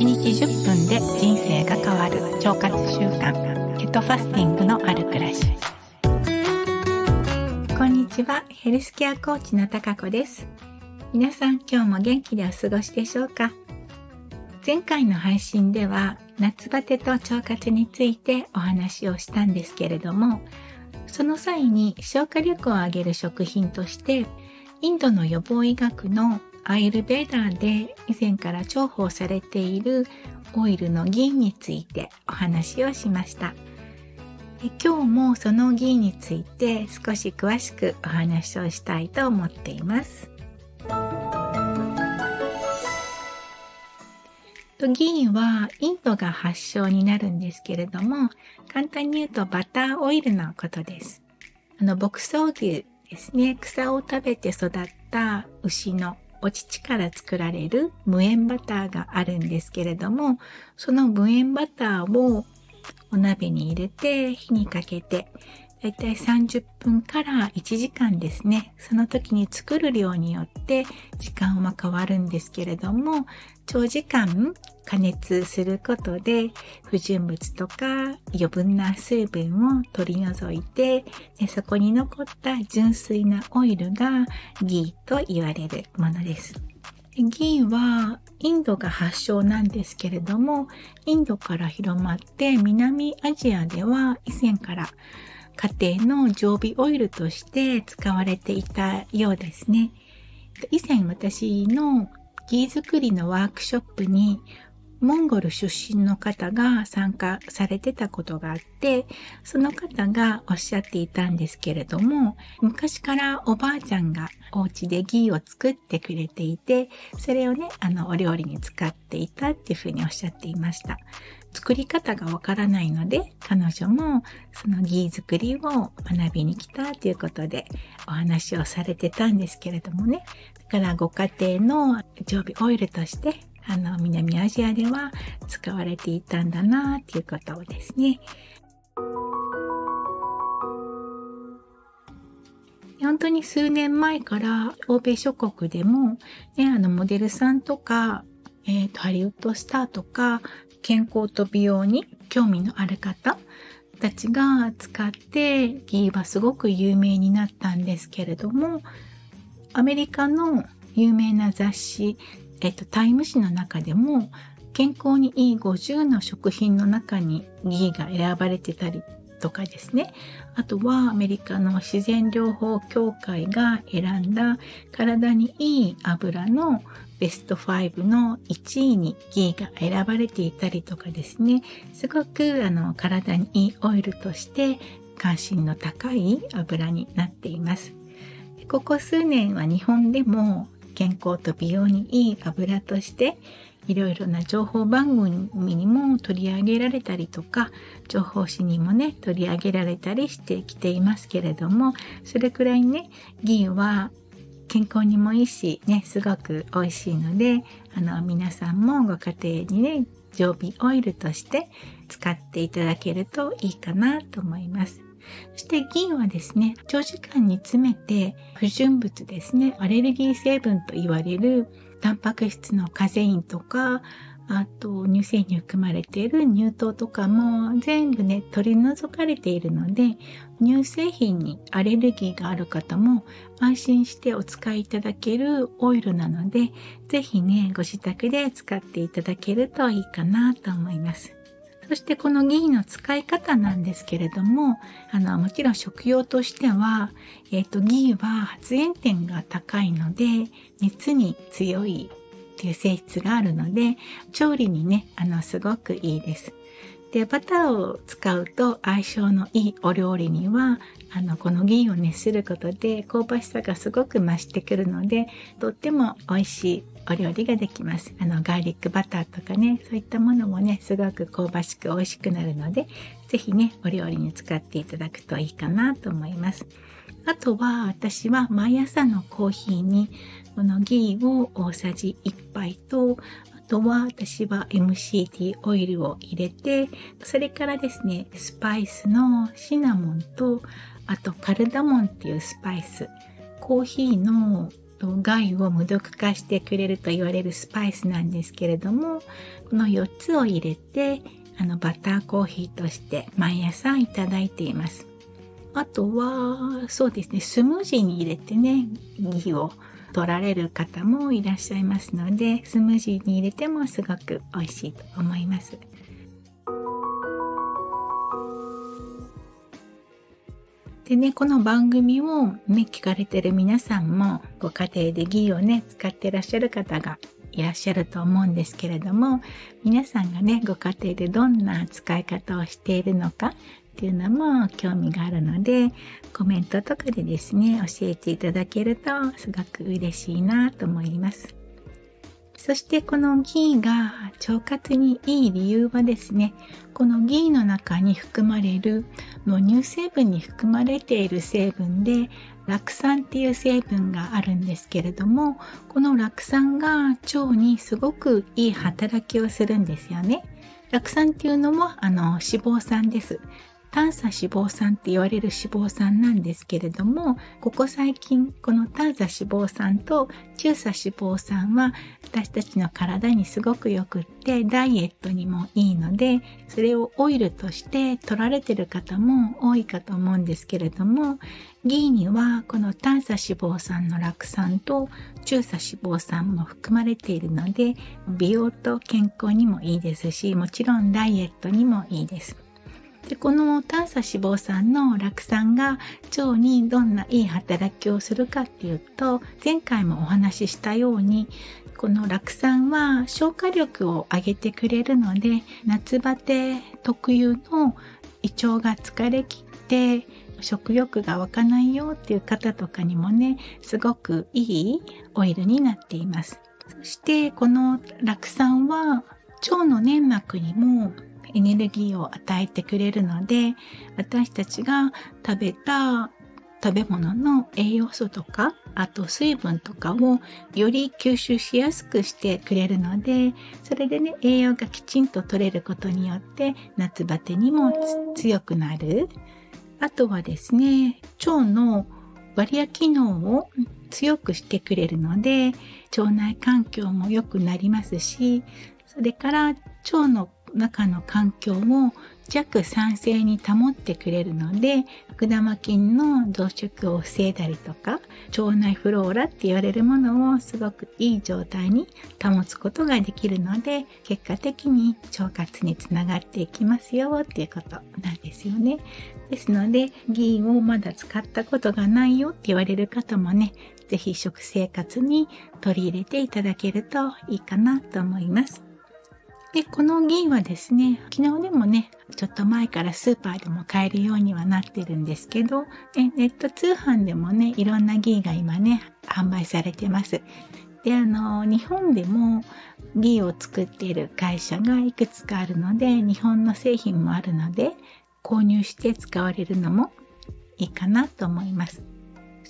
1日10分で人生が変わる腸活習慣ケトファスティングのある暮らし。こんにちはヘルスケアコーチの高子です。皆さん今日も元気でお過ごしでしょうか？前回の配信では夏バテと腸活についてお話をしたんですけれどもその際に消化力を上げる食品としてインドの予防医学のアイルベーダーで以前から重宝されているオイルの銀についてお話をしました。今日もその銀について少し詳しくお話をしたいと思っています。銀はインドが発祥になるんですけれども、簡単に言うとバターオイルのことです。あの、牧草牛ですね、草を食べて育った牛のお乳から作られる無塩バターがあるんですけれども、その無塩バターをお鍋に入れて火にかけて、だいたい30分から1時間ですね。その時に作る量によって時間は変わるんですけれども、長時間加熱することで不純物とか余分な水分を取り除いてでそこに残った純粋なオイルがギーと言われるものです。ギーはインドが発祥なんですけれどもインドから広まって南アジアでは以前から家庭の常備オイルとして使われていたようですね。以前私のギー作りのワークショップにモンゴル出身の方が参加されてたことがあって、その方がおっしゃっていたんですけれども、昔からおばあちゃんがお家でギーを作ってくれていて、それをね、あの、お料理に使っていたっていうふうにおっしゃっていました。作り方がわからないので、彼女もそのギー作りを学びに来たということでお話をされてたんですけれどもね。だからご家庭の常備オイルとして、あの、南アジアでは使われていたんだなっていうことをですね。本当に数年前から欧米諸国でも、ね、あの、モデルさんとか、えっ、ー、と、ハリウッドスターとか、健康と美容に興味のある方たちが使ってギーはすごく有名になったんですけれども、アメリカの有名な雑誌、えっと、タイム誌の中でも健康にいい50の食品の中にギーが選ばれてたりとかですね。あとはアメリカの自然療法協会が選んだ体にいい油のベスト5の1位にギーが選ばれていたりとかですね、すごくあの体にいいオイルとして関心の高い油になっています。ここ数年は日本でも健康と美容にいい油としていろいろな情報番組にも取り上げられたりとか情報誌にもね取り上げられたりしてきていますけれどもそれくらいね銀は健康にもいいし、ね、すごく美味しいので、あの、皆さんもご家庭にね、常備オイルとして使っていただけるといいかなと思います。そして銀はですね、長時間に詰めて不純物ですね、アレルギー成分と言われるタンパク質のカゼインとか、あと乳製に含まれている乳糖とかも全部ね取り除かれているので乳製品にアレルギーがある方も安心してお使いいただけるオイルなのでぜひねご自宅で使っていただけるといいかなと思います。そしてこのギーの使い方なんですけれども、あの、もちろん食用としては、えっ、ー、と、ギーは発煙点が高いので、熱に強いっていう性質があるので、調理にね、あの、すごくいいです。で、バターを使うと相性のいいお料理には、あの、この銀を熱することで香ばしさがすごく増してくるので、とっても美味しいお料理ができます。あの、ガーリックバターとかね、そういったものもね、すごく香ばしく美味しくなるので、ぜひね、お料理に使っていただくといいかなと思います。あとは、私は毎朝のコーヒーにこのギーを大さじ1杯と、あとは私は MCT オイルを入れて、それからですね、スパイスのシナモンと、あとカルダモンっていうスパイス、コーヒーの害を無毒化してくれると言われるスパイスなんですけれども、この4つを入れて、あの、バターコーヒーとして毎朝いただいています。あとは、そうですね、スムージーに入れてね、ギーを取られる方もいらっしゃいますので、スムージーに入れてもすごく美味しいと思います。でね、この番組をね、聞かれてる皆さんも、ご家庭でギーをね、使ってらっしゃる方がいらっしゃると思うんですけれども、皆さんがね、ご家庭でどんな使い方をしているのかっていうのも興味があるので、コメントとかでですね、教えていただけるとすごく嬉しいなと思います。そしてこのギーが腸活にいい理由はですね、このギーの中に含まれるの乳成分に含まれている成分で、酪酸っていう成分があるんですけれども、この酪酸が腸にすごくいい働きをするんですよね。酪酸っていうのもあの脂肪酸です。短鎖脂肪酸って言われる脂肪酸なんですけれども、ここ最近、この短鎖脂肪酸と中鎖脂肪酸は私たちの体にすごくよくって、ダイエットにもいいので、それをオイルとして取られてる方も多いかと思うんですけれども、ギーにはこの短鎖脂肪酸の酪酸と中鎖脂肪酸も含まれているので、美容と健康にもいいですし、もちろんダイエットにもいいです。でこの短鎖脂肪酸の酪酸が腸にどんないい働きをするかっていうと前回もお話ししたようにこの酪酸は消化力を上げてくれるので夏バテ特有の胃腸が疲れきって食欲が湧かないよっていう方とかにもねすごくいいオイルになっています。そしてこの酪酸は腸の粘膜にもエネルギーを与えてくれるので、私たちが食べた食べ物の栄養素とか、あと水分とかをより吸収しやすくしてくれるので、それでね、栄養がきちんと取れることによって夏バテにも強くなる。あとはですね、腸のバリア機能を強くしてくれるので、腸内環境も良くなりますし、それから腸の中の環境を弱酸性に保ってくれるので悪玉菌の増殖を防いだりとか腸内フローラって言われるものをすごくいい状態に保つことができるので結果的に腸活につながっていきますよっていうことなんですよね。ですので議員をまだ使ったことがないよって言われる方もね是非食生活に取り入れていただけるといいかなと思います。で、この銀はですね、昨日でもね、ちょっと前からスーパーでも買えるようにはなってるんですけど、ネット通販でもね、いろんなギーが今ね、販売されてます。で、あの、日本でもギーを作っている会社がいくつかあるので、日本の製品もあるので、購入して使われるのもいいかなと思います。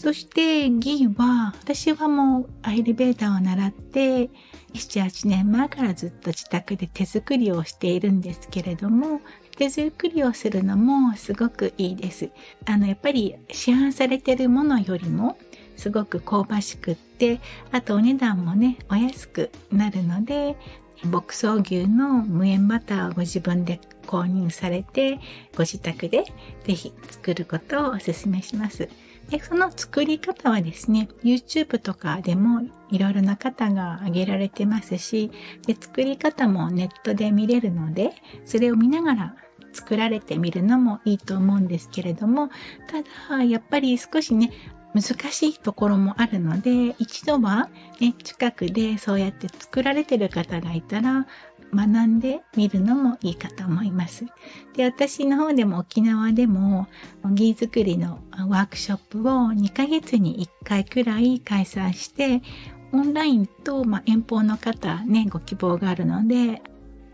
そしてギは、私はもうアイルベーダーを習って、7、8年前からずっと自宅で手作りをしているんですけれども、手作りをするのもすごくいいです。あの、やっぱり市販されてるものよりもすごく香ばしくって、あとお値段もね、お安くなるので、牧草牛の無塩バターをご自分で購入されて、ご自宅でぜひ作ることをお勧めします。で、その作り方はですね、YouTube とかでもいろいろな方が挙げられてますし、で、作り方もネットで見れるので、それを見ながら作られてみるのもいいと思うんですけれども、ただ、やっぱり少しね、難しいところもあるので、一度はね、近くでそうやって作られてる方がいたら、学んでみるのもいいかと思います。で、私の方でも沖縄でもギー作りのワークショップを2ヶ月に1回くらい開催して、オンラインと、まあ、遠方の方ね、ご希望があるので、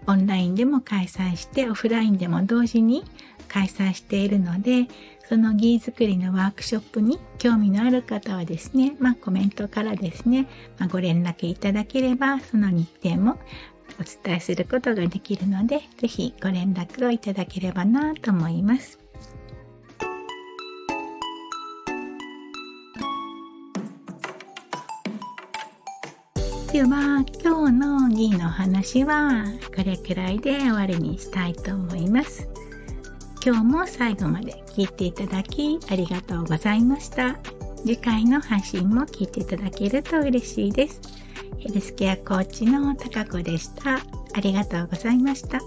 オンラインでも開催して、オフラインでも同時に開催しているので、そのギー作りのワークショップに興味のある方はですね、まあコメントからですね、まあ、ご連絡いただければ、その日程もお伝えすることができるので、ぜひご連絡をいただければなと思います。では今日の D の話はこれくらいで終わりにしたいと思います。今日も最後まで聞いていただきありがとうございました。次回の配信も聞いていただけると嬉しいです。ヘルスケアコーチの高子でした。ありがとうございました。